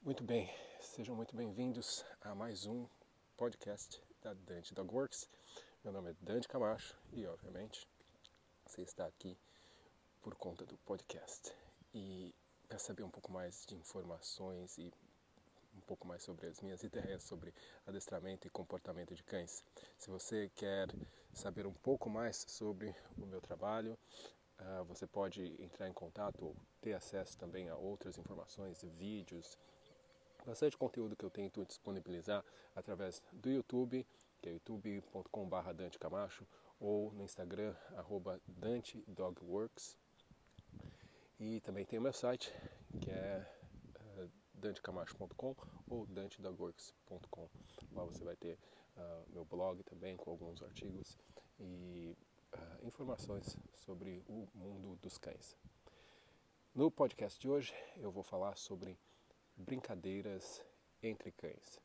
Muito bem, sejam muito bem-vindos a mais um podcast da Dante Dogworks. Meu nome é Dante Camacho e, obviamente, você está aqui por conta do podcast. E para saber um pouco mais de informações e um pouco mais sobre as minhas ideias sobre adestramento e comportamento de cães. Se você quer saber um pouco mais sobre o meu trabalho, uh, você pode entrar em contato ou ter acesso também a outras informações, vídeos, bastante conteúdo que eu tento disponibilizar através do YouTube, que é youtube.com.br Dante Camacho, ou no Instagram, arroba Dante Dogworks. E também tem o meu site, que é dantecamacho.com ou dantedogworks.com. Lá você vai ter uh, meu blog também com alguns artigos e uh, informações sobre o mundo dos cães. No podcast de hoje eu vou falar sobre brincadeiras entre cães.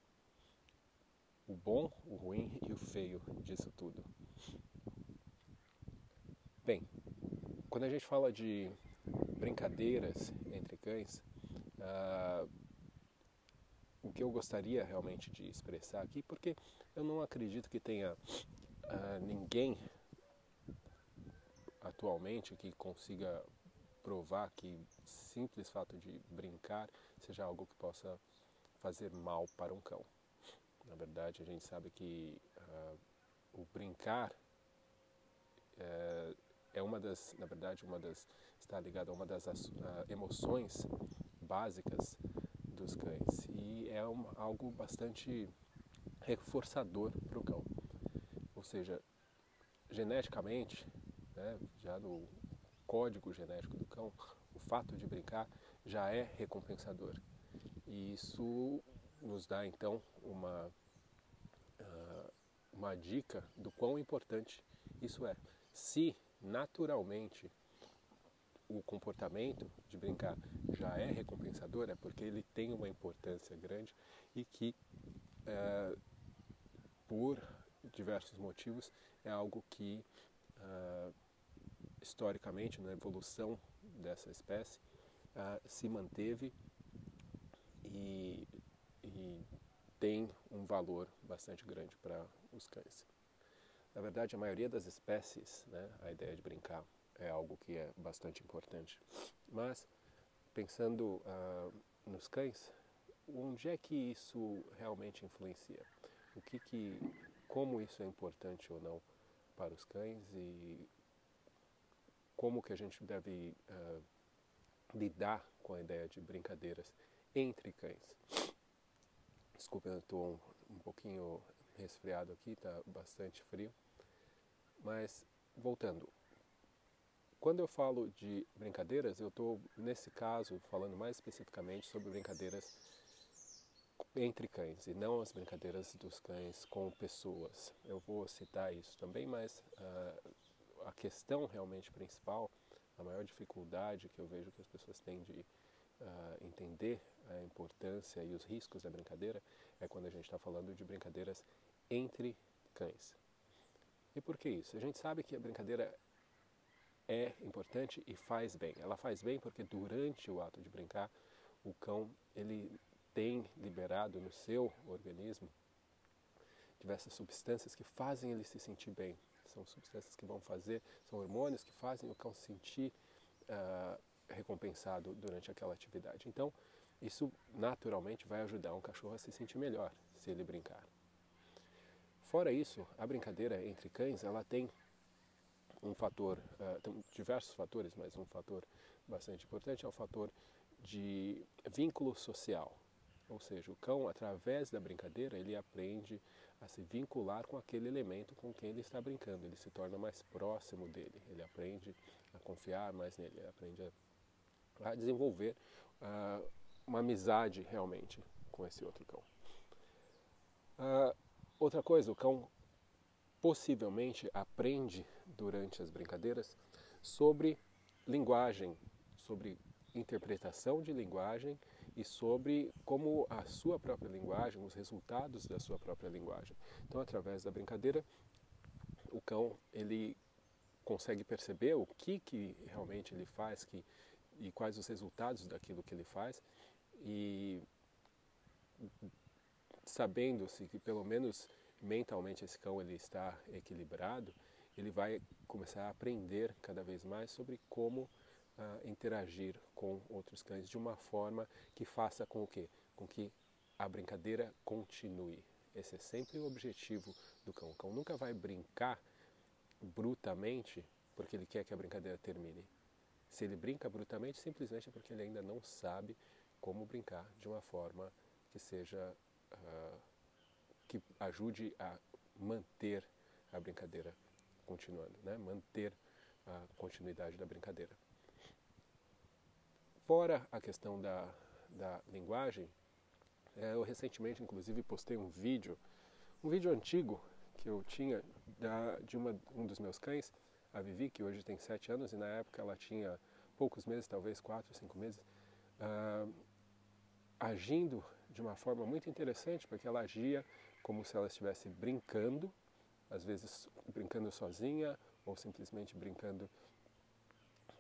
O bom, o ruim e o feio disso tudo. Bem, quando a gente fala de brincadeiras entre cães, uh, o que eu gostaria realmente de expressar aqui, porque eu não acredito que tenha uh, ninguém atualmente que consiga provar que simples fato de brincar seja algo que possa fazer mal para um cão. Na verdade, a gente sabe que uh, o brincar é, é, uma das, na verdade, uma das está ligado a uma das uh, emoções básicas dos cães e é um, algo bastante reforçador para o cão. Ou seja, geneticamente, né, já no código genético do cão, o fato de brincar já é recompensador. E isso nos dá então uma, uh, uma dica do quão importante isso é. Se naturalmente o comportamento de brincar já é recompensador, é porque ele tem uma importância grande e que, uh, por diversos motivos, é algo que uh, historicamente, na evolução dessa espécie, uh, se manteve e, e, tem um valor bastante grande para os cães. Na verdade, a maioria das espécies, né, a ideia de brincar é algo que é bastante importante. Mas, pensando uh, nos cães, onde é que isso realmente influencia? O que que, como isso é importante ou não para os cães e como que a gente deve uh, lidar com a ideia de brincadeiras entre cães. Desculpa, eu estou um, um pouquinho resfriado aqui, está bastante frio. Mas, voltando, quando eu falo de brincadeiras, eu estou, nesse caso, falando mais especificamente sobre brincadeiras entre cães e não as brincadeiras dos cães com pessoas. Eu vou citar isso também, mas uh, a questão realmente principal, a maior dificuldade que eu vejo que as pessoas têm de uh, entender a importância e os riscos da brincadeira é quando a gente está falando de brincadeiras entre cães. E por que isso? A gente sabe que a brincadeira é importante e faz bem. Ela faz bem porque durante o ato de brincar, o cão ele tem liberado no seu organismo diversas substâncias que fazem ele se sentir bem, são substâncias que vão fazer, são hormônios que fazem o cão se sentir uh, recompensado durante aquela atividade. Então, isso naturalmente vai ajudar um cachorro a se sentir melhor se ele brincar. Fora isso, a brincadeira entre cães, ela tem um fator, uh, tem diversos fatores, mas um fator bastante importante é o fator de vínculo social. Ou seja, o cão, através da brincadeira, ele aprende a se vincular com aquele elemento com quem ele está brincando. Ele se torna mais próximo dele, ele aprende a confiar mais nele, ele aprende a, a desenvolver uh, uma amizade realmente com esse outro cão. Uh, outra coisa, o cão possivelmente aprende durante as brincadeiras sobre linguagem, sobre interpretação de linguagem e sobre como a sua própria linguagem, os resultados da sua própria linguagem. Então, através da brincadeira, o cão ele consegue perceber o que, que realmente ele faz que, e quais os resultados daquilo que ele faz e sabendo-se que pelo menos mentalmente esse cão ele está equilibrado, ele vai começar a aprender cada vez mais sobre como uh, interagir com outros cães de uma forma que faça com que, com que a brincadeira continue. Esse é sempre o objetivo do cão. O cão nunca vai brincar brutamente porque ele quer que a brincadeira termine. Se ele brinca brutamente, simplesmente é porque ele ainda não sabe como brincar de uma forma que seja uh, que ajude a manter a brincadeira continuando, né? manter a continuidade da brincadeira. Fora a questão da, da linguagem, é, eu recentemente, inclusive, postei um vídeo, um vídeo antigo que eu tinha da, de uma, um dos meus cães, a Vivi, que hoje tem sete anos, e na época ela tinha poucos meses, talvez quatro, cinco meses, uh, agindo de uma forma muito interessante, porque ela agia como se ela estivesse brincando, às vezes brincando sozinha, ou simplesmente brincando,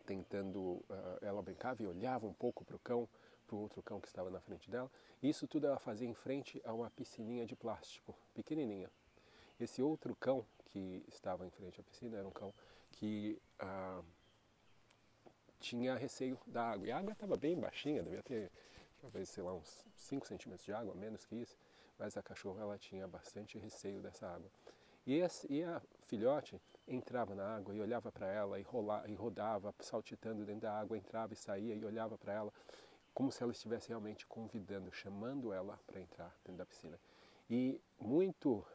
tentando, uh, ela brincava e olhava um pouco para o cão, para o outro cão que estava na frente dela. Isso tudo ela fazia em frente a uma piscininha de plástico, pequenininha. Esse outro cão que estava em frente à piscina era um cão que ah, tinha receio da água. E a água estava bem baixinha, devia ter talvez, sei lá, uns 5 centímetros de água, menos que isso. Mas a cachorra ela tinha bastante receio dessa água. E, e a filhote entrava na água e olhava para ela e, rola, e rodava, saltitando dentro da água, entrava e saía e olhava para ela, como se ela estivesse realmente convidando, chamando ela para entrar dentro da piscina. E muito uh,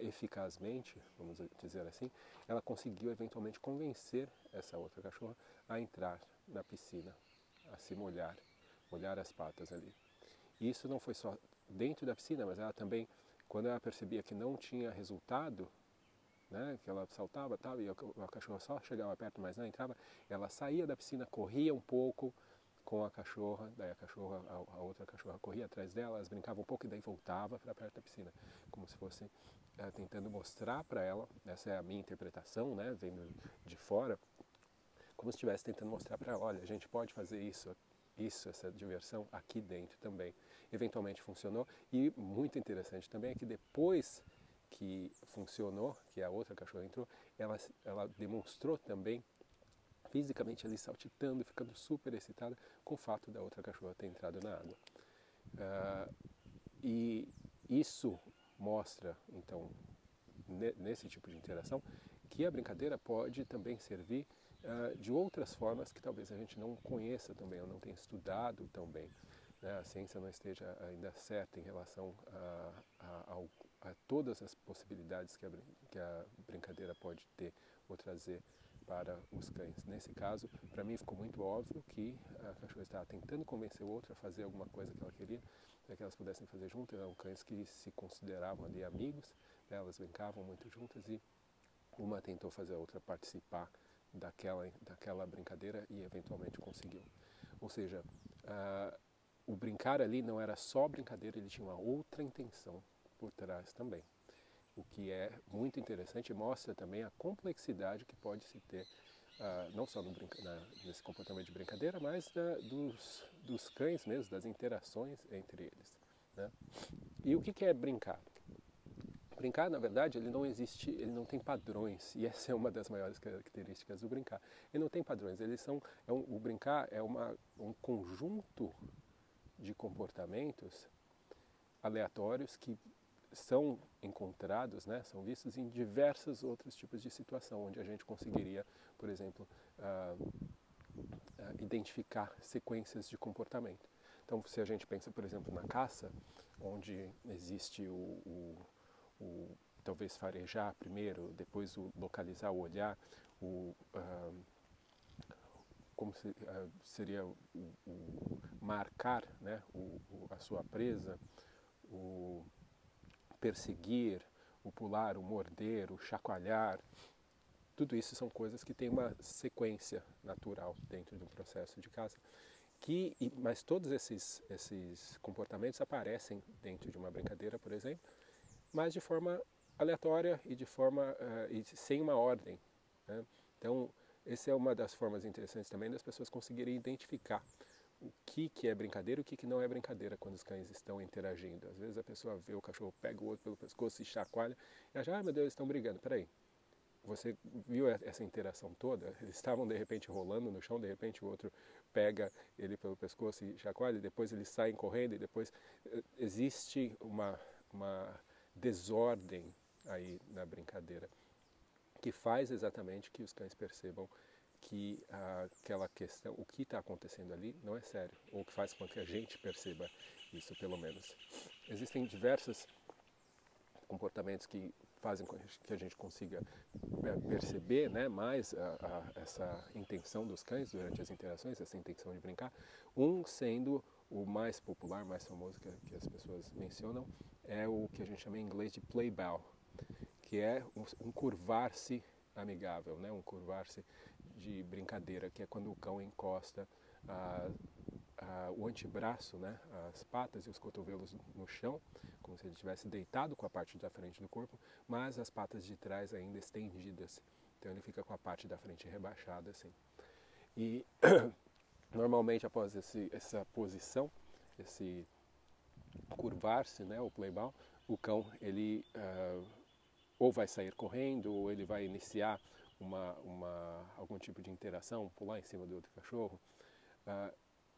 eficazmente, vamos dizer assim, ela conseguiu eventualmente convencer essa outra cachorra a entrar na piscina, a se molhar, molhar as patas ali. E isso não foi só dentro da piscina, mas ela também, quando ela percebia que não tinha resultado, né, que ela saltava tal, e a, cachorra só chegava perto, mas não entrava, ela saía da piscina, corria um pouco, com a cachorra, daí a cachorra, a, outra cachorra corria atrás dela, elas brincavam um pouco e daí voltava para perto da piscina, como se fosse é, tentando mostrar para ela, essa é a minha interpretação, né, vendo de fora, como se estivesse tentando mostrar para ela, olha, a gente pode fazer isso, isso, essa diversão aqui dentro também. Eventualmente funcionou e muito interessante também é que depois que funcionou, que a outra cachorra entrou, ela, ela demonstrou também fisicamente ali saltitando, ficando super excitada com o fato da outra cachorra ter entrado na água. Uh, e isso mostra, então, nesse tipo de interação, que a brincadeira pode também servir uh, de outras formas que talvez a gente não conheça também, ou não tenha estudado tão bem. Né? A ciência não esteja ainda certa em relação a, a, a, a todas as possibilidades que a, que a brincadeira pode ter ou trazer para os cães. Nesse caso, para mim ficou muito óbvio que a cachorra estava tentando convencer o outro a fazer alguma coisa que ela queria, para que elas pudessem fazer juntas. Eram cães que se consideravam ali amigos, né? elas brincavam muito juntas e uma tentou fazer a outra participar daquela, daquela brincadeira e eventualmente conseguiu. Ou seja, uh, o brincar ali não era só brincadeira, ele tinha uma outra intenção por trás também o que é muito interessante e mostra também a complexidade que pode se ter, uh, não só no na, nesse comportamento de brincadeira, mas da, dos, dos cães mesmo, das interações entre eles. Né? E o que, que é brincar? Brincar, na verdade, ele não existe, ele não tem padrões, e essa é uma das maiores características do brincar. Ele não tem padrões, eles são, é um, o brincar é uma, um conjunto de comportamentos aleatórios que são encontrados, né, são vistos em diversos outros tipos de situação, onde a gente conseguiria, por exemplo, uh, uh, identificar sequências de comportamento. Então, se a gente pensa, por exemplo, na caça, onde existe o, o, o talvez farejar primeiro, depois o localizar, o olhar, o uh, como se, seria o, o, marcar né, o, a sua presa, o perseguir, o pular, o morder, o chacoalhar, tudo isso são coisas que têm uma sequência natural dentro do processo de caça. Que, mas todos esses, esses comportamentos aparecem dentro de uma brincadeira, por exemplo, mas de forma aleatória e de forma uh, e sem uma ordem. Né? Então, essa é uma das formas interessantes também das pessoas conseguirem identificar o que, que é brincadeira e o que, que não é brincadeira quando os cães estão interagindo. Às vezes a pessoa vê o cachorro, pega o outro pelo pescoço e chacoalha e acha, ah, meu Deus, eles estão brigando. Peraí, você viu essa interação toda? Eles estavam de repente rolando no chão, de repente o outro pega ele pelo pescoço e chacoalha, e depois eles saem correndo e depois eh, existe uma, uma desordem aí na brincadeira que faz exatamente que os cães percebam que ah, aquela questão, o que está acontecendo ali não é sério, ou que faz com que a gente perceba isso pelo menos. Existem diversos comportamentos que fazem que a gente consiga é, perceber né, mais a, a, essa intenção dos cães durante as interações, essa intenção de brincar. Um sendo o mais popular, mais famoso que, que as pessoas mencionam, é o que a gente chama em inglês de play bow, que é um, curvar-se amigável, né? um curvar-se de brincadeira, que é quando o cão encosta o antebraço, né? as patas e os cotovelos no chão, como se ele estivesse deitado com a parte da frente do corpo, mas as patas de trás ainda estendidas. Então ele fica com a parte da frente rebaixada assim. E normalmente após esse, essa posição, esse curvar-se, né, o playball, o cão ele uh, ou vai sair correndo ou ele vai iniciar uma, uma, algum tipo de interação, pular em cima do outro cachorro. Uh,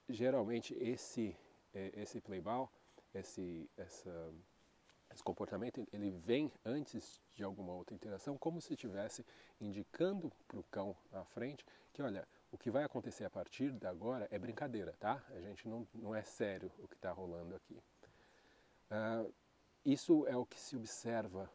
geralmente esse, eh, esse playball, esse, essa, esse comportamento, ele vem antes de alguma outra interação, como se estivesse indicando para o cão à frente que, olha, o que vai acontecer a partir de agora é brincadeira, tá? A gente não, não é sério o que está rolando aqui. Uh, isso é o que se observa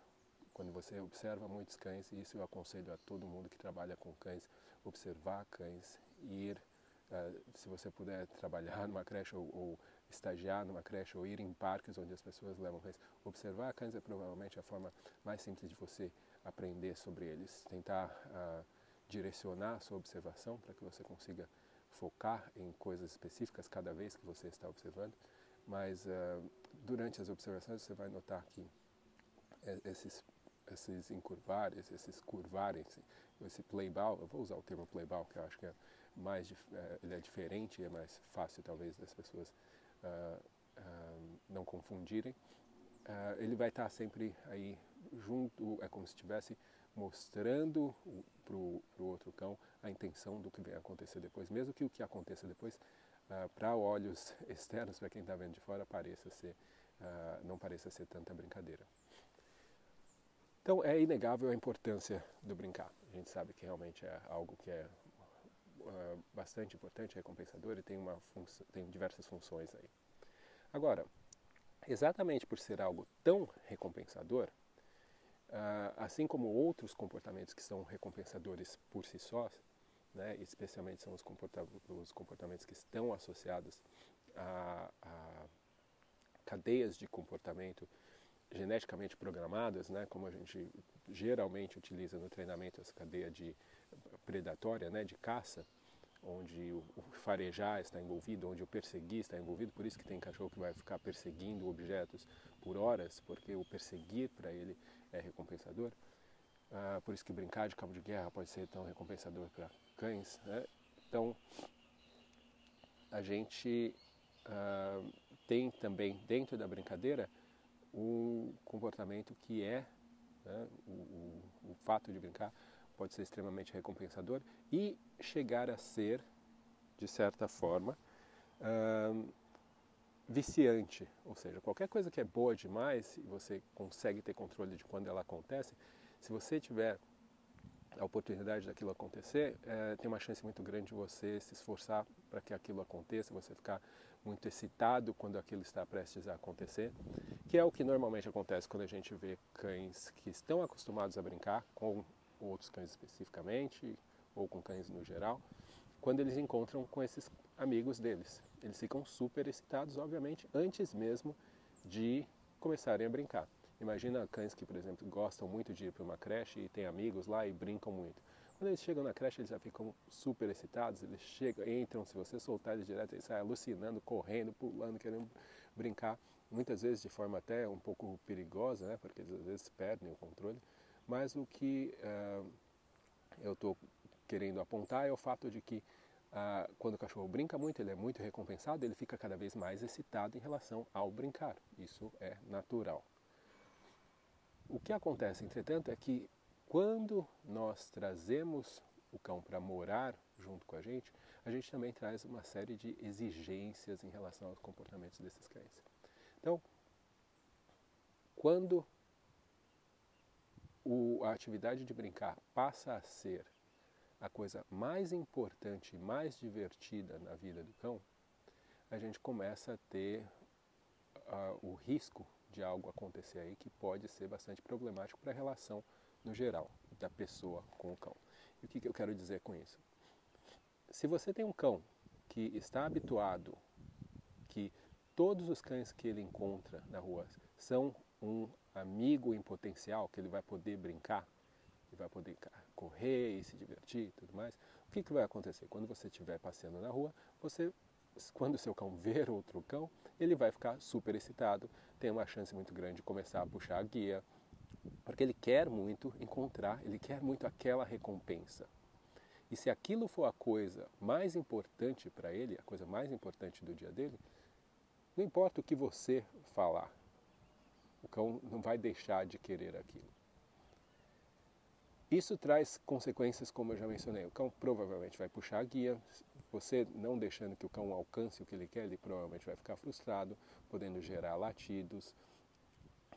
quando você observa muitos cães, e isso eu aconselho a todo mundo que trabalha com cães, observar cães, ir, uh, se você puder trabalhar numa creche ou, ou, estagiar numa creche ou ir em parques onde as pessoas levam cães, observar cães é provavelmente a forma mais simples de você aprender sobre eles, tentar uh, direcionar a sua observação para que você consiga focar em coisas específicas cada vez que você está observando, mas uh, durante as observações você vai notar que esses esses encurvares, esses curvarem, esse playball, eu vou usar o termo playball, que eu acho que é mais, é, ele é diferente, é mais fácil talvez das pessoas uh, uh, não confundirem. Uh, ele vai estar sempre aí junto, é como se estivesse mostrando para o outro cão a intenção do que vai acontecer depois, mesmo que o que aconteça depois, para olhos externos, para quem está vendo de fora, pareça ser, não pareça ser tanta brincadeira. Então é inegável a importância do brincar. A gente sabe que realmente é algo que é uh, bastante importante, recompensador e tem, uma tem diversas funções aí. Agora, exatamente por ser algo tão recompensador, uh, assim como outros comportamentos que são recompensadores por si sós, né, especialmente são os, comporta os comportamentos que estão associados a, a cadeias de comportamento geneticamente programadas, né, como a gente geralmente utiliza no treinamento essa cadeia de predatória, né, de caça, onde o, farejar está envolvido, onde o perseguir está envolvido, por isso que tem cachorro que vai ficar perseguindo objetos por horas, porque o perseguir para ele é recompensador. Ah, por isso que brincar de cabo de guerra pode ser tão recompensador para cães. Né? Então, a gente ah, tem também dentro da brincadeira um comportamento que é, né, o, o, o, fato de brincar pode ser extremamente recompensador e chegar a ser, de certa forma, viciante. Ou seja, qualquer coisa que é boa demais e você consegue ter controle de quando ela acontece, se você tiver a oportunidade daquilo acontecer, é, tem uma chance muito grande de você se esforçar para que aquilo aconteça, você ficar muito excitado quando aquilo está prestes a acontecer, que é o que normalmente acontece quando a gente vê cães que estão acostumados a brincar, com outros cães especificamente, ou com cães no geral, quando eles encontram com esses amigos deles. Eles ficam super excitados, obviamente, antes mesmo de começarem a brincar. Imagina cães que, por exemplo, gostam muito de ir para uma creche e têm amigos lá e brincam muito. Quando eles chegam na creche, eles já ficam super excitados, eles chegam, entram, se você soltar eles direto, eles saem alucinando, correndo, pulando, querendo brincar. muitas vezes de forma até um pouco perigosa, né, porque eles às vezes perdem o controle, mas o que uh, eu estou querendo apontar é o fato de que uh, quando o cachorro brinca muito, ele é muito recompensado, ele fica cada vez mais excitado em relação ao brincar. Isso é natural. O que acontece, entretanto, é que quando nós trazemos o cão para morar junto com a gente, a gente também traz uma série de exigências em relação aos comportamentos desses cães. Então, quando o, a atividade de brincar passa a ser a coisa mais importante, mais divertida na vida do cão, a gente começa a ter uh, o risco de algo acontecer aí que pode ser bastante problemático para a relação no geral da pessoa com o cão. E o que, que eu quero dizer com isso? Se você tem um cão que está habituado, que todos os cães que ele encontra na rua são um amigo em potencial, que ele vai poder brincar, e vai poder correr e se divertir e tudo mais, o que, que vai acontecer? Quando você estiver passeando na rua, você, quando o seu cão ver outro cão, ele vai ficar super excitado, tem uma chance muito grande de começar a puxar a guia, porque ele quer muito encontrar, ele quer muito aquela recompensa. E se aquilo for a coisa mais importante para ele, a coisa mais importante do dia dele, não importa o que você falar, o cão não vai deixar de querer aquilo. Isso traz consequências, como eu já mencionei. O cão provavelmente vai puxar a guia. Você não deixando que o cão alcance o que ele quer, ele provavelmente vai ficar frustrado, podendo gerar latidos,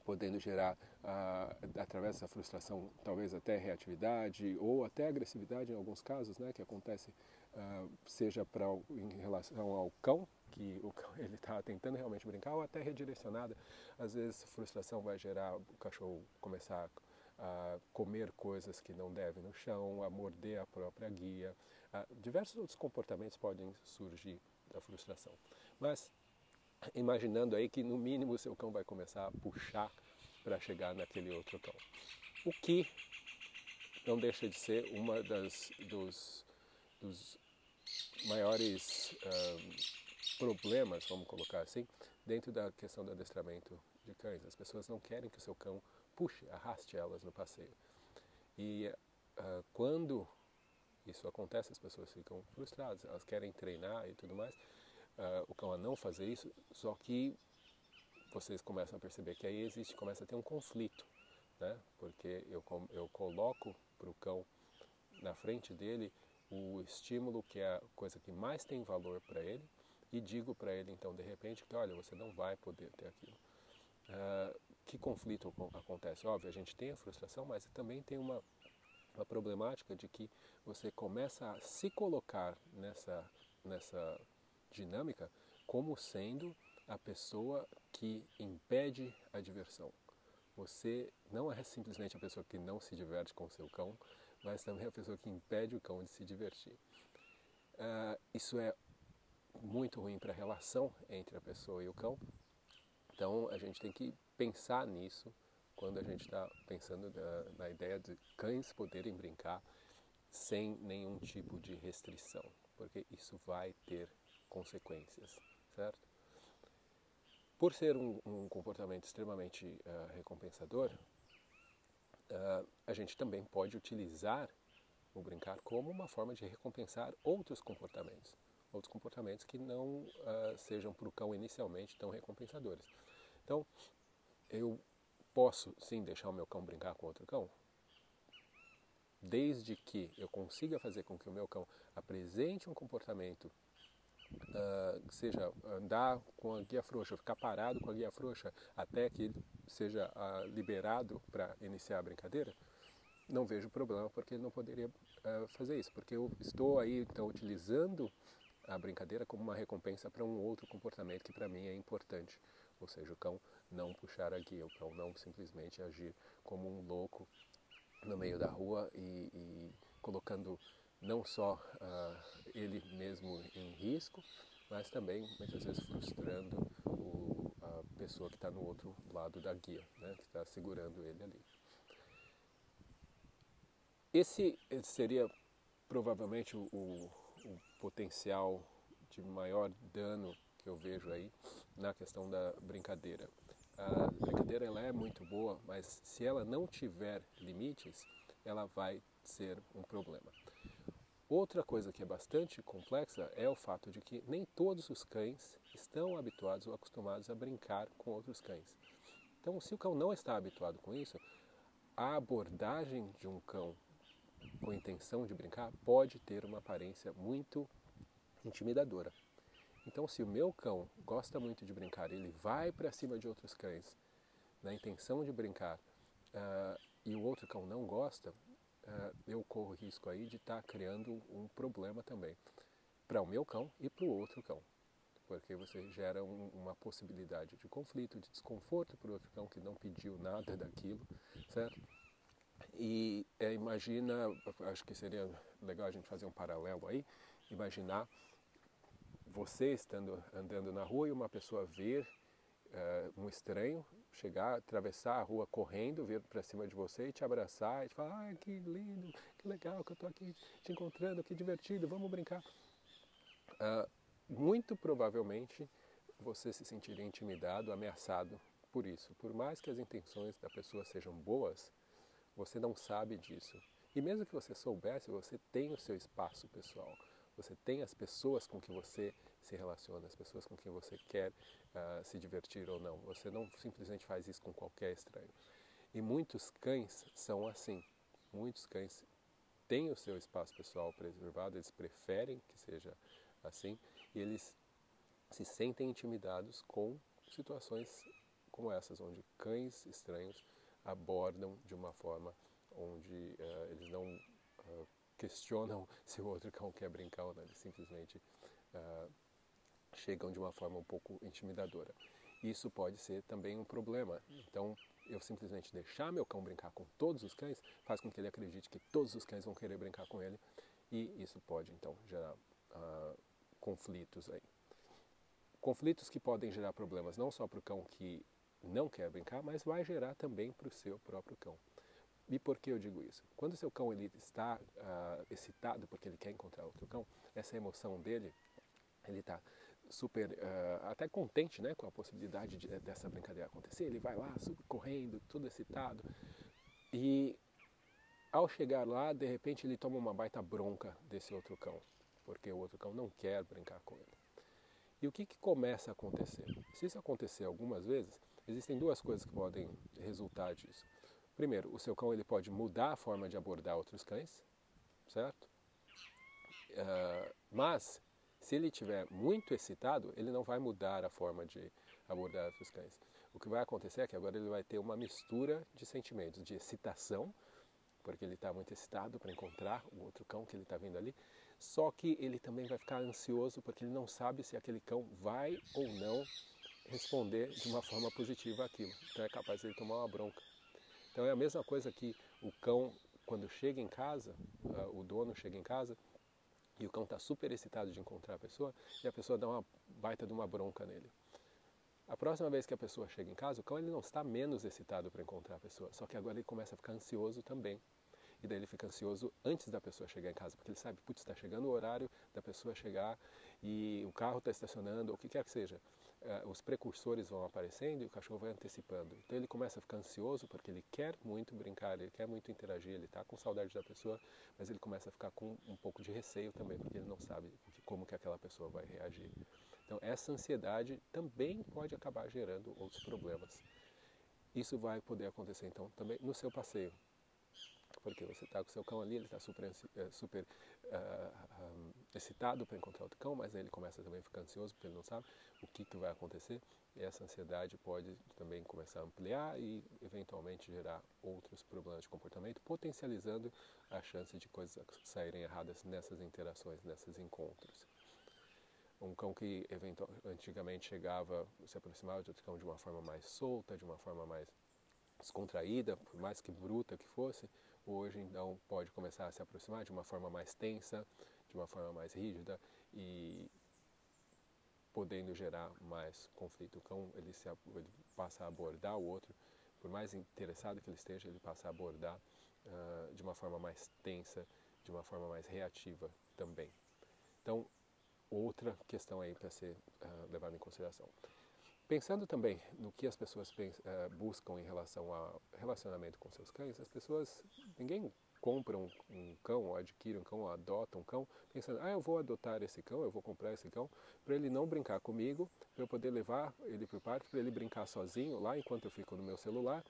podendo gerar, ah, através dessa frustração, talvez até reatividade ou até agressividade em alguns casos, né, que acontece, ah, seja pra, em relação ao cão, que o cão, ele está tentando realmente brincar, ou até redirecionada. Às vezes, frustração vai gerar o cachorro começar a comer coisas que não deve no chão, a morder a própria guia. Ah, diversos outros comportamentos podem surgir da frustração. Mas imaginando aí que no mínimo o seu cão vai começar a puxar para chegar naquele outro cão. O que não deixa de ser uma das dos, dos maiores problemas, vamos colocar assim, dentro da questão do adestramento de cães. As pessoas não querem que o seu cão puxe, arraste elas no passeio. E uh, quando isso acontece, as pessoas ficam frustradas, elas querem treinar e tudo mais, uh, o cão a não fazer isso, só que vocês começam a perceber que aí existe, começa a ter um conflito, né? Porque eu, eu coloco para o cão na frente dele o estímulo que é a coisa que mais tem valor para ele e digo para ele então de repente que olha você não vai poder ter aquilo. Uh, que conflito acontece? Óbvio, a gente tem a frustração, mas também tem uma, uma problemática de que você começa a se colocar nessa, nessa dinâmica como sendo a pessoa que impede a diversão. Você não é simplesmente a pessoa que não se diverte com o seu cão, mas também a pessoa que impede o cão de se divertir. Uh, isso é muito ruim para a relação entre a pessoa e o cão. Então a gente tem que pensar nisso quando a gente está pensando na, na ideia de cães poderem brincar sem nenhum tipo de restrição, porque isso vai ter consequências, certo? Por ser um, um comportamento extremamente uh, recompensador, uh, a gente também pode utilizar o brincar como uma forma de recompensar outros comportamentos, outros comportamentos que não uh, sejam para o cão inicialmente tão recompensadores. Então, eu posso sim deixar o meu cão brincar com outro cão, desde que eu consiga fazer com que o meu cão apresente um comportamento uh, seja andar com a guia frouxa, ficar parado com a guia frouxa até que ele seja uh, liberado para iniciar a brincadeira, não vejo problema porque ele não poderia uh, fazer isso, porque eu estou aí então utilizando a brincadeira como uma recompensa para um outro comportamento que para mim é importante, ou seja, o cão não puxar a guia, o cão não simplesmente agir como um louco no meio da rua e, e colocando não só uh, ele mesmo em risco, mas também muitas vezes frustrando o, a pessoa que está no outro lado da guia, né, que está segurando ele ali. Esse, seria provavelmente o, o, o, potencial de maior dano que eu vejo aí na questão da brincadeira. A brincadeira ela é muito boa, mas se ela não tiver limites, ela vai ser um problema. Outra coisa que é bastante complexa é o fato de que nem todos os cães estão habituados ou acostumados a brincar com outros cães. Então, se o cão não está habituado com isso, a abordagem de um cão com intenção de brincar pode ter uma aparência muito intimidadora. Então, se o meu cão gosta muito de brincar, ele vai para cima de outros cães na intenção de brincar uh, e o outro cão não gosta, eu corro risco aí de estar tá criando um problema também para o meu cão e para o outro cão, porque você gera um, uma possibilidade de conflito, de desconforto para o outro cão que não pediu nada daquilo, certo? E é, imagina, acho que seria legal a gente fazer um paralelo aí, imaginar você estando andando na rua e uma pessoa ver uh, um estranho chegar, atravessar a rua correndo, vir para cima de você e te abraçar e te falar, ah, que lindo, que legal que eu estou aqui te encontrando, que divertido, vamos brincar. Uh, muito provavelmente você se sentiria intimidado, ameaçado por isso. Por mais que as intenções da pessoa sejam boas, você não sabe disso. E mesmo que você soubesse, você tem o seu espaço pessoal. Você tem as pessoas com que você se relaciona, as pessoas com quem você quer uh, se divertir ou não. Você não simplesmente faz isso com qualquer estranho. E muitos cães são assim. Muitos cães têm o seu espaço pessoal preservado, eles preferem que seja assim e eles se sentem intimidados com situações como essas, onde cães estranhos abordam de uma forma onde uh, eles não uh, questionam se o outro cão quer brincar ou não, eles simplesmente uh, chegam de uma forma um pouco intimidadora. Isso pode ser também um problema. Então, eu simplesmente deixar meu cão brincar com todos os cães faz com que ele acredite que todos os cães vão querer brincar com ele e isso pode então gerar uh, conflitos aí. Conflitos que podem gerar problemas não só para o cão que não quer brincar, mas vai gerar também para o seu próprio cão. E por que eu digo isso? Quando o seu cão ele está uh, excitado porque ele quer encontrar outro cão, essa emoção dele, ele está super uh, até contente né, com a possibilidade de, dessa brincadeira acontecer. Ele vai lá, correndo, tudo excitado. E ao chegar lá, de repente ele toma uma baita bronca desse outro cão, porque o outro cão não quer brincar com ele. E o que, que começa a acontecer? Se isso acontecer algumas vezes, existem duas coisas que podem resultar disso. Primeiro, o seu cão ele pode mudar a forma de abordar outros cães, certo? Uh, mas, se ele estiver muito excitado, ele não vai mudar a forma de abordar outros cães. O que vai acontecer é que agora ele vai ter uma mistura de sentimentos, de excitação, porque ele está muito excitado para encontrar o outro cão que ele está vindo ali, só que ele também vai ficar ansioso porque ele não sabe se aquele cão vai ou não responder de uma forma positiva aquilo. Então é capaz de ele tomar uma bronca. Então é a mesma coisa que o cão, quando chega em casa, uh, o dono chega em casa e o cão está super excitado de encontrar a pessoa e a pessoa dá uma baita de uma bronca nele. A próxima vez que a pessoa chega em casa, o cão ele não está menos excitado para encontrar a pessoa, só que agora ele começa a ficar ansioso também. E daí ele fica ansioso antes da pessoa chegar em casa, porque ele sabe, putz, está chegando o horário da pessoa chegar e o carro está estacionando, ou o que quer que seja. Uh, os precursores vão aparecendo e o cachorro vai antecipando. Então ele começa a ficar ansioso porque ele quer muito brincar, ele quer muito interagir, ele está com saudade da pessoa, mas ele começa a ficar com um pouco de receio também, porque ele não sabe como que aquela pessoa vai reagir. Então essa ansiedade também pode acabar gerando outros problemas. Isso vai poder acontecer então também no seu passeio porque você está com seu cão ali, ele está super, eh, super uh, eh, um, excitado para encontrar outro cão, mas aí ele começa também a ficar ansioso porque ele não sabe o que, que vai acontecer. E essa ansiedade pode também começar a ampliar e eventualmente gerar outros problemas de comportamento, potencializando a chance de coisas saírem erradas nessas interações, nesses encontros. Um cão que antigamente chegava, se aproximava de outro cão de uma forma mais solta, de uma forma mais descontraída, por mais que bruta que fosse, hoje então pode começar a se aproximar de uma forma mais tensa, de uma forma mais rígida e podendo gerar mais conflito. O cão ele, se, ele passa a abordar o outro, por mais interessado que ele esteja, ele passa a abordar uh, de uma forma mais tensa, de uma forma mais reativa também. Então, outra questão aí para ser uh, levada em consideração. Pensando também no que as pessoas uh, buscam em relação ao relacionamento com seus cães, as pessoas, ninguém compra um, um cão, ou adquire um cão, ou adota um cão, pensando, ah, eu vou adotar esse cão, eu vou comprar esse cão, para ele não brincar comigo, para eu poder levar ele para o parque, para ele brincar sozinho lá enquanto eu fico no meu celular,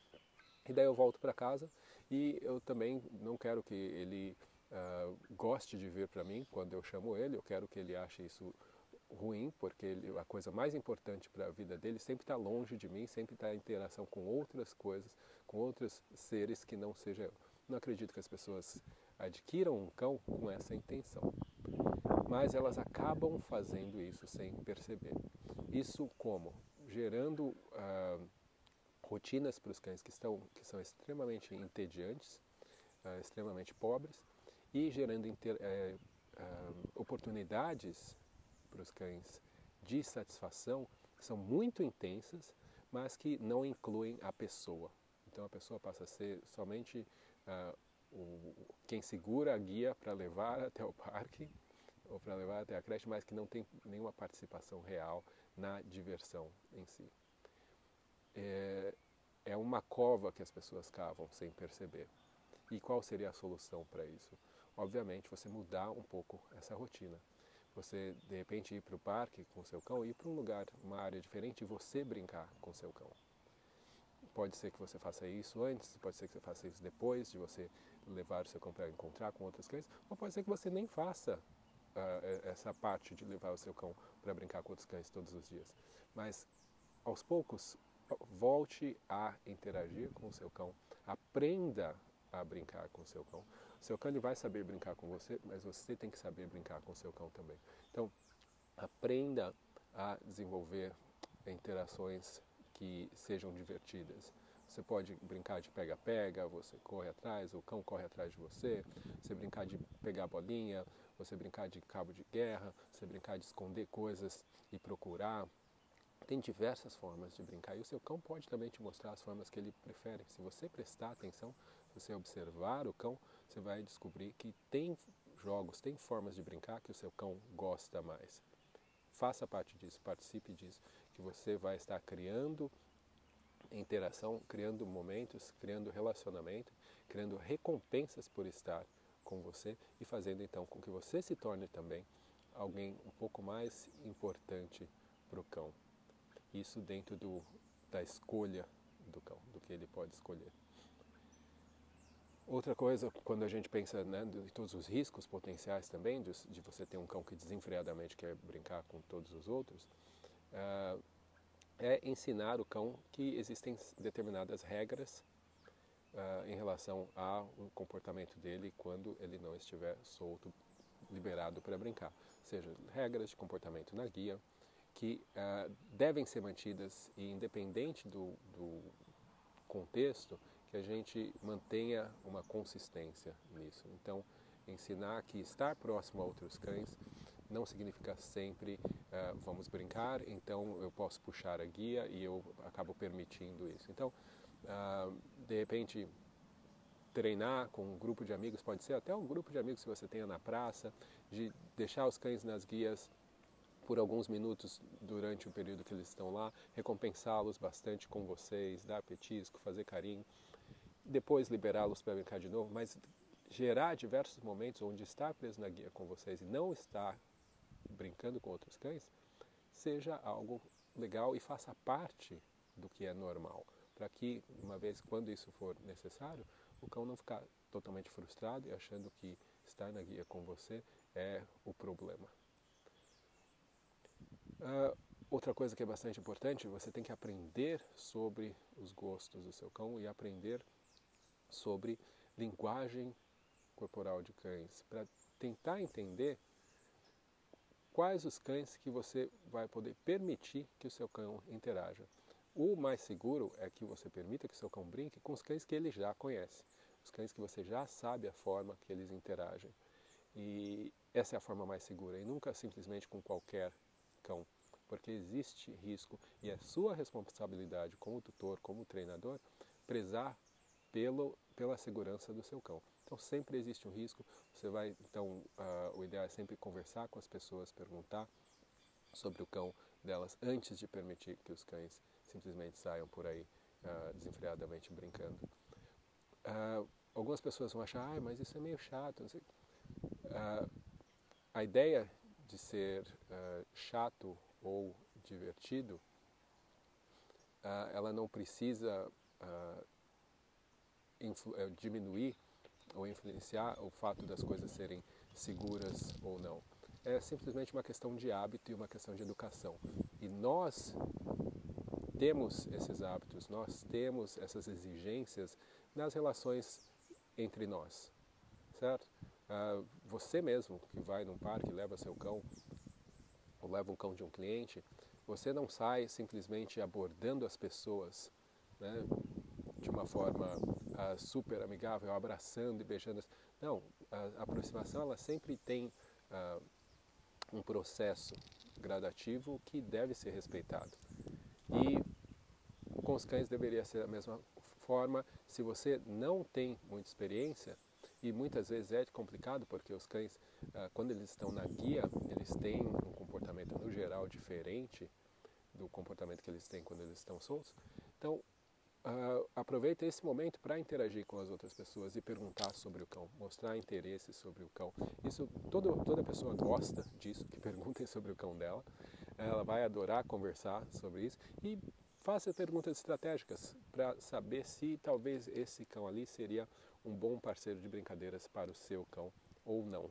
e daí eu volto para casa e eu também não quero que ele uh, goste de vir para mim quando eu chamo ele, eu quero que ele ache isso ruim, porque ele, a coisa mais importante para a vida dele sempre está longe de mim, sempre está em interação com outras coisas, com outros seres que não seja eu. Não acredito que as pessoas adquiram um cão com essa intenção, mas elas acabam fazendo isso sem perceber. Isso como? Gerando uh, rotinas para os cães que, estão, que são extremamente entediantes, uh, extremamente pobres, e gerando inter, uh, oportunidades para os cães de satisfação são muito intensas, mas que não incluem a pessoa. Então a pessoa passa a ser somente uh, o, quem segura a guia para levar até o parque ou para levar até a creche, mas que não tem nenhuma participação real na diversão em si. É, é uma cova que as pessoas cavam sem perceber. E qual seria a solução para isso? Obviamente, você mudar um pouco essa rotina você de repente ir para o parque com seu cão, ir para um lugar, uma área diferente e você brincar com seu cão. Pode ser que você faça isso antes, pode ser que você faça isso depois de você levar o seu cão para encontrar com outros cães, ou pode ser que você nem faça uh, essa parte de levar o seu cão para brincar com outros cães todos os dias. Mas aos poucos, volte a interagir com o seu cão, aprenda a brincar com o seu cão. Seu cão vai saber brincar com você, mas você tem que saber brincar com seu cão também. Então, aprenda a desenvolver interações que sejam divertidas. Você pode brincar de pega-pega, você corre atrás, o cão corre atrás de você, você brincar de pegar bolinha, você brincar de cabo de guerra, você brincar de esconder coisas e procurar. Tem diversas formas de brincar e o seu cão pode também te mostrar as formas que ele prefere. Se você prestar atenção, se você observar o cão, você vai descobrir que tem jogos, tem formas de brincar que o seu cão gosta mais. Faça parte disso, participe disso, que você vai estar criando interação, criando momentos, criando relacionamento, criando recompensas por estar com você e fazendo então com que você se torne também alguém um pouco mais importante para o cão. Isso dentro do, da escolha do cão, do que ele pode escolher. Outra coisa, quando a gente pensa né, de todos os riscos potenciais também, de, de, você ter um cão que desenfreadamente quer brincar com todos os outros, uh, é ensinar o cão que existem determinadas regras uh, em relação ao comportamento dele quando ele não estiver solto, liberado para brincar. Ou seja, regras de comportamento na guia que uh, devem ser mantidas e independente do, do contexto, que a gente mantenha uma consistência nisso. Então, ensinar que estar próximo a outros cães não significa sempre uh, vamos brincar, então eu posso puxar a guia e eu acabo permitindo isso. Então, uh, de repente, treinar com um grupo de amigos, pode ser até um grupo de amigos que você tenha na praça, de deixar os cães nas guias por alguns minutos durante o período que eles estão lá, recompensá-los bastante com vocês, dar petisco, fazer carinho depois liberá-los para brincar de novo, mas gerar diversos momentos onde estar preso na guia com vocês e não estar brincando com outros cães, seja algo legal e faça parte do que é normal, para que, uma vez quando isso for necessário, o cão não ficar totalmente frustrado e achando que estar na guia com você é o problema. Uh, outra coisa que é bastante importante, você tem que aprender sobre os gostos do seu cão e aprender sobre linguagem corporal de cães, para tentar entender quais os cães que você vai poder permitir que o seu cão interaja. O mais seguro é que você permita que o seu cão brinque com os cães que ele já conhece, os cães que você já sabe a forma que eles interagem. E essa é a forma mais segura, e nunca simplesmente com qualquer cão, porque existe risco e é sua responsabilidade como tutor, como treinador, prezar pelo, pela segurança do seu cão. Então sempre existe um risco. Você vai, então, uh, o ideal é sempre conversar com as pessoas, perguntar sobre o cão delas antes de permitir que os cães simplesmente saiam por aí uh, desenfreadamente brincando. Uh, algumas pessoas vão achar, ah, mas isso é meio chato. A ideia de ser chato ou divertido, ela não precisa diminuir ou influenciar o fato das coisas serem seguras ou não. É simplesmente uma questão de hábito e uma questão de educação. E nós temos esses hábitos, nós temos essas exigências nas relações entre nós, certo? Uh, você mesmo que vai num parque, leva seu cão, ou leva um cão de um cliente, você não sai simplesmente abordando as pessoas né, de uma forma super amigável, abraçando e beijando. Não, a, a aproximação ela sempre tem uh, um processo gradativo que deve ser respeitado. E com os cães deveria ser da mesma forma. Se você não tem muita experiência, e muitas vezes é complicado porque os cães, ah, quando eles estão na guia, eles têm um comportamento no geral diferente do comportamento que eles têm quando eles estão soltos. Uh, aproveita esse momento para interagir com as outras pessoas e perguntar sobre o cão, mostrar interesse sobre o cão. Isso todo, toda pessoa gosta disso, que perguntem sobre o cão dela. Ela vai adorar conversar sobre isso e faça perguntas estratégicas para saber se talvez esse cão ali seria um bom parceiro de brincadeiras para o seu cão ou não.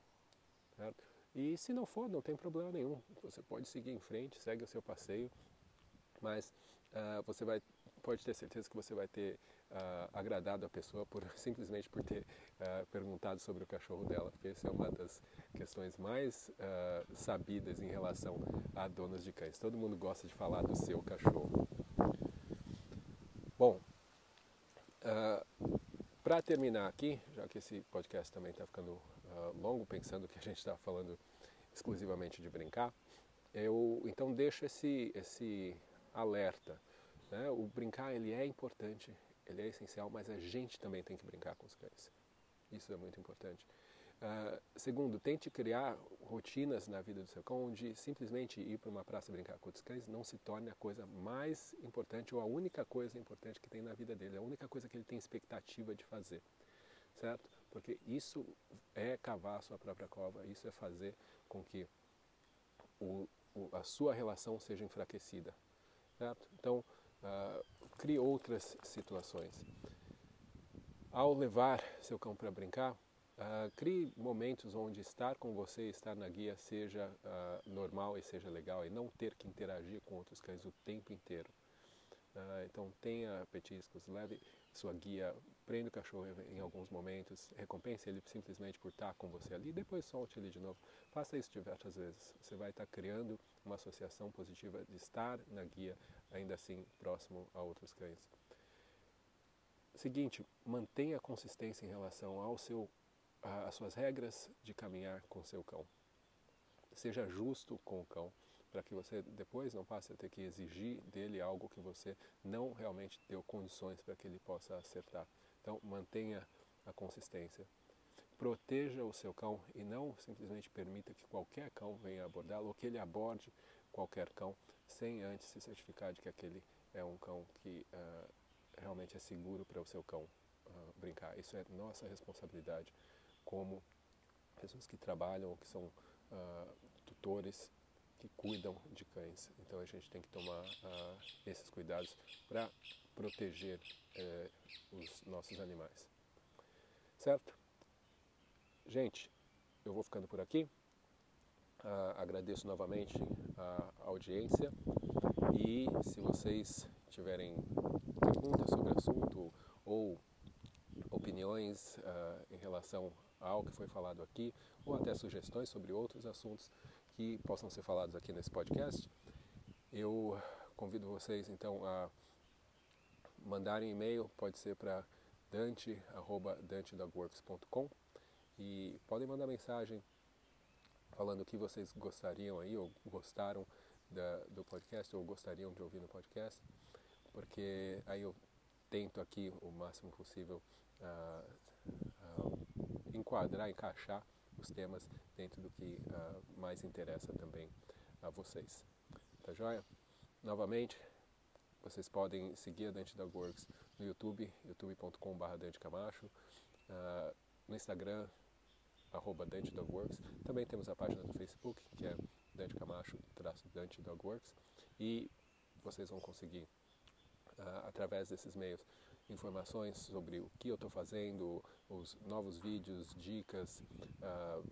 Certo? E se não for, não tem problema nenhum. Você pode seguir em frente, segue o seu passeio, mas uh, você vai, pode ter certeza que você vai ter uh, agradado a pessoa por simplesmente por ter uh, perguntado sobre o cachorro dela, porque essa é uma das questões mais sabidas em relação a donos de cães. Todo mundo gosta de falar do seu cachorro. Bom, para terminar aqui, já que esse podcast também está ficando longo, pensando que a gente está falando exclusivamente de brincar, eu então deixo esse, esse alerta. Né? O brincar ele é importante, ele é essencial, mas a gente também tem que brincar com os cães. Isso é muito importante. Uh, segundo, tente criar rotinas na vida do seu cão onde simplesmente ir para uma praça brincar com os cães não se torne a coisa mais importante ou a única coisa importante que tem na vida dele, a única coisa que ele tem expectativa de fazer, certo? Porque isso é cavar a sua própria cova, isso é fazer com que o, o, a sua relação seja enfraquecida, certo? Então, uh, crie outras situações. Ao levar seu cão para brincar, uh, crie momentos onde estar com você, estar na guia seja uh, normal e seja legal e não ter que interagir com outros cães o tempo inteiro. então, tenha petiscos, leve sua guia, prenda o cachorro em alguns momentos, recompense ele simplesmente por estar com você ali, depois solte ele de novo. Faça isso diversas vezes. Você vai estar criando uma associação positiva de estar na guia, ainda assim próximo a outros cães. Seguinte, mantenha consistência em relação ao seu, às suas regras de caminhar com seu cão. Seja justo com o cão para que você depois não passe a ter que exigir dele algo que você não realmente deu condições para que ele possa acertar. Então, mantenha a consistência. Proteja o seu cão e não simplesmente permita que qualquer cão venha abordá-lo ou que ele aborde qualquer cão sem antes se certificar de que aquele é um cão que uh, realmente é seguro para o seu cão uh, brincar. Isso é nossa responsabilidade como pessoas que trabalham ou que são uh, tutores que cuidam de cães. Então a gente tem que tomar uh, esses cuidados para proteger uh, os nossos animais. Certo? Gente, eu vou ficando por aqui. Uh, agradeço novamente a audiência e se vocês tiverem perguntas sobre o assunto ou opiniões uh, em relação ao que foi falado aqui ou até sugestões sobre outros assuntos, que possam ser falados aqui nesse podcast, eu convido vocês então a mandarem e-mail, pode ser para dante@dantedogworks.com e podem mandar mensagem falando o que vocês gostariam aí ou gostaram da, do podcast ou gostariam de ouvir no podcast, porque aí eu tento aqui o máximo possível uh, uh, enquadrar, encaixar os temas dentro do que uh, mais interessa também a vocês. Tá joia? Novamente, vocês podem seguir a Dante Dog Works no YouTube, youtube.com.br Dante Camacho, uh, no Instagram, arroba Dante Dog Works. Também temos a página do Facebook, que é Dante Camacho, traço Dante Dog Works. E vocês vão conseguir, uh, através desses meios, informações sobre o que eu estou fazendo, os novos vídeos, dicas, uh,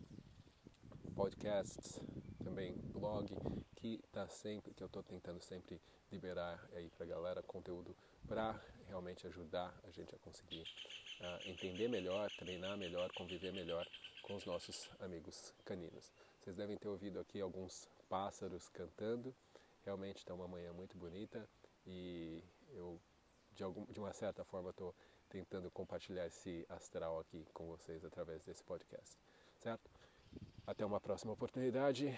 podcasts, também blog, que tá sempre, que eu estou tentando sempre liberar aí para a galera conteúdo para realmente ajudar a gente a conseguir uh, entender melhor, treinar melhor, conviver melhor com os nossos amigos caninos. Vocês devem ter ouvido aqui alguns pássaros cantando. Realmente está uma manhã muito bonita e eu de, algum, de uma certa forma estou tentando compartilhar esse astral aqui com vocês através desse podcast, certo? Até uma próxima oportunidade,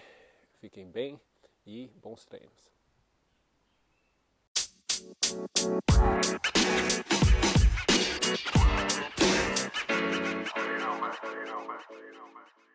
fiquem bem e bons treinos. You know, man.